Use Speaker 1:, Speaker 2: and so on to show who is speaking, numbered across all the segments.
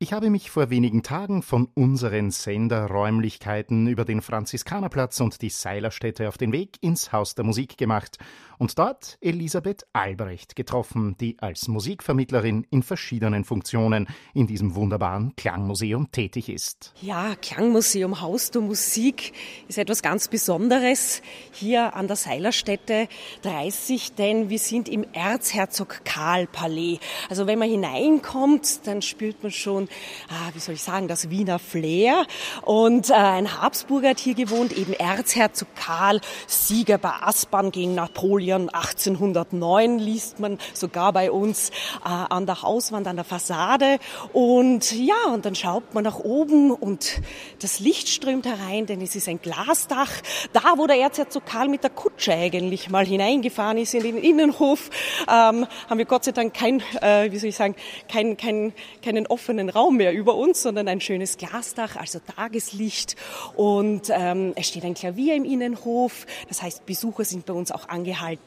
Speaker 1: Ich habe mich vor wenigen Tagen von unseren Senderräumlichkeiten über den Franziskanerplatz und die Seilerstätte auf den Weg ins Haus der Musik gemacht und dort Elisabeth Albrecht getroffen, die als Musikvermittlerin in verschiedenen Funktionen in diesem wunderbaren Klangmuseum tätig ist.
Speaker 2: Ja, Klangmuseum Haus der Musik ist etwas ganz Besonderes hier an der Seilerstätte 30, denn wir sind im Erzherzog Karl Palais. Also wenn man hineinkommt, dann spürt man schon ah, wie soll ich sagen, das Wiener Flair. Und äh, ein Habsburger hat hier gewohnt, eben Erzherzog Karl, Sieger bei Aspern gegen Napoleon 1809, liest man sogar bei uns äh, an der Hauswand, an der Fassade. Und ja, und dann schaut man nach oben und das Licht strömt herein, denn es ist ein Glasdach. Da, wo der Erzherzog Karl mit der Kutsche eigentlich mal hineingefahren ist in den Innenhof, ähm, haben wir Gott sei Dank kein, äh, wie soll ich sagen, kein, kein, keinen offenen Raum Raum mehr über uns, sondern ein schönes Glasdach, also Tageslicht. Und ähm, es steht ein Klavier im Innenhof. Das heißt, Besucher sind bei uns auch angehalten,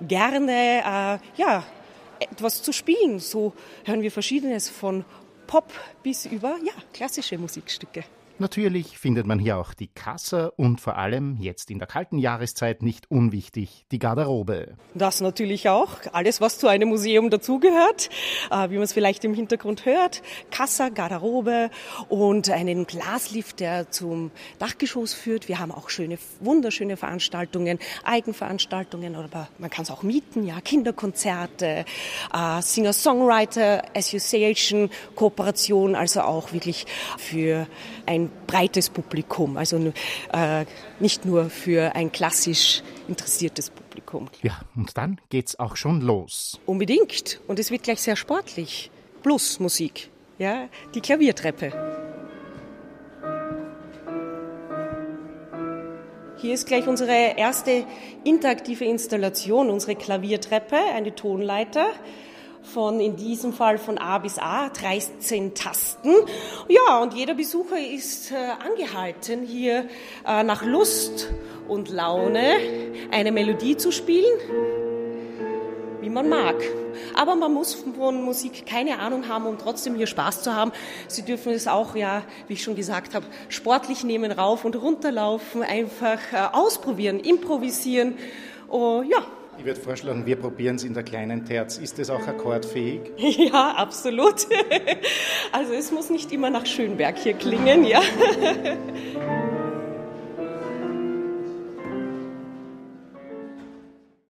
Speaker 2: gerne äh, ja, etwas zu spielen. So hören wir Verschiedenes von Pop bis über ja, klassische Musikstücke.
Speaker 1: Natürlich findet man hier auch die Kasse und vor allem jetzt in der kalten Jahreszeit nicht unwichtig die Garderobe.
Speaker 2: Das natürlich auch. Alles, was zu einem Museum dazugehört, äh, wie man es vielleicht im Hintergrund hört. Kasse, Garderobe und einen Glaslift, der zum Dachgeschoss führt. Wir haben auch schöne, wunderschöne Veranstaltungen, Eigenveranstaltungen, aber man kann es auch mieten, ja, Kinderkonzerte, äh, Singer-Songwriter Association, Kooperation, also auch wirklich für ein breites Publikum, also äh, nicht nur für ein klassisch interessiertes Publikum.
Speaker 1: Ja, und dann geht's auch schon los.
Speaker 2: Unbedingt. Und es wird gleich sehr sportlich. Plus Musik. Ja, die Klaviertreppe. Hier ist gleich unsere erste interaktive Installation, unsere Klaviertreppe, eine Tonleiter von in diesem Fall von A bis A, 13 Tasten. Ja, und jeder Besucher ist äh, angehalten, hier äh, nach Lust und Laune eine Melodie zu spielen, wie man mag. Aber man muss von Musik keine Ahnung haben, um trotzdem hier Spaß zu haben. Sie dürfen es auch, ja, wie ich schon gesagt habe, sportlich nehmen, rauf und runterlaufen, einfach äh, ausprobieren, improvisieren. Oh, ja,
Speaker 1: ich würde vorschlagen, wir probieren es in der kleinen Terz. Ist das auch akkordfähig?
Speaker 2: Ja, absolut. Also es muss nicht immer nach Schönberg hier klingen, ja.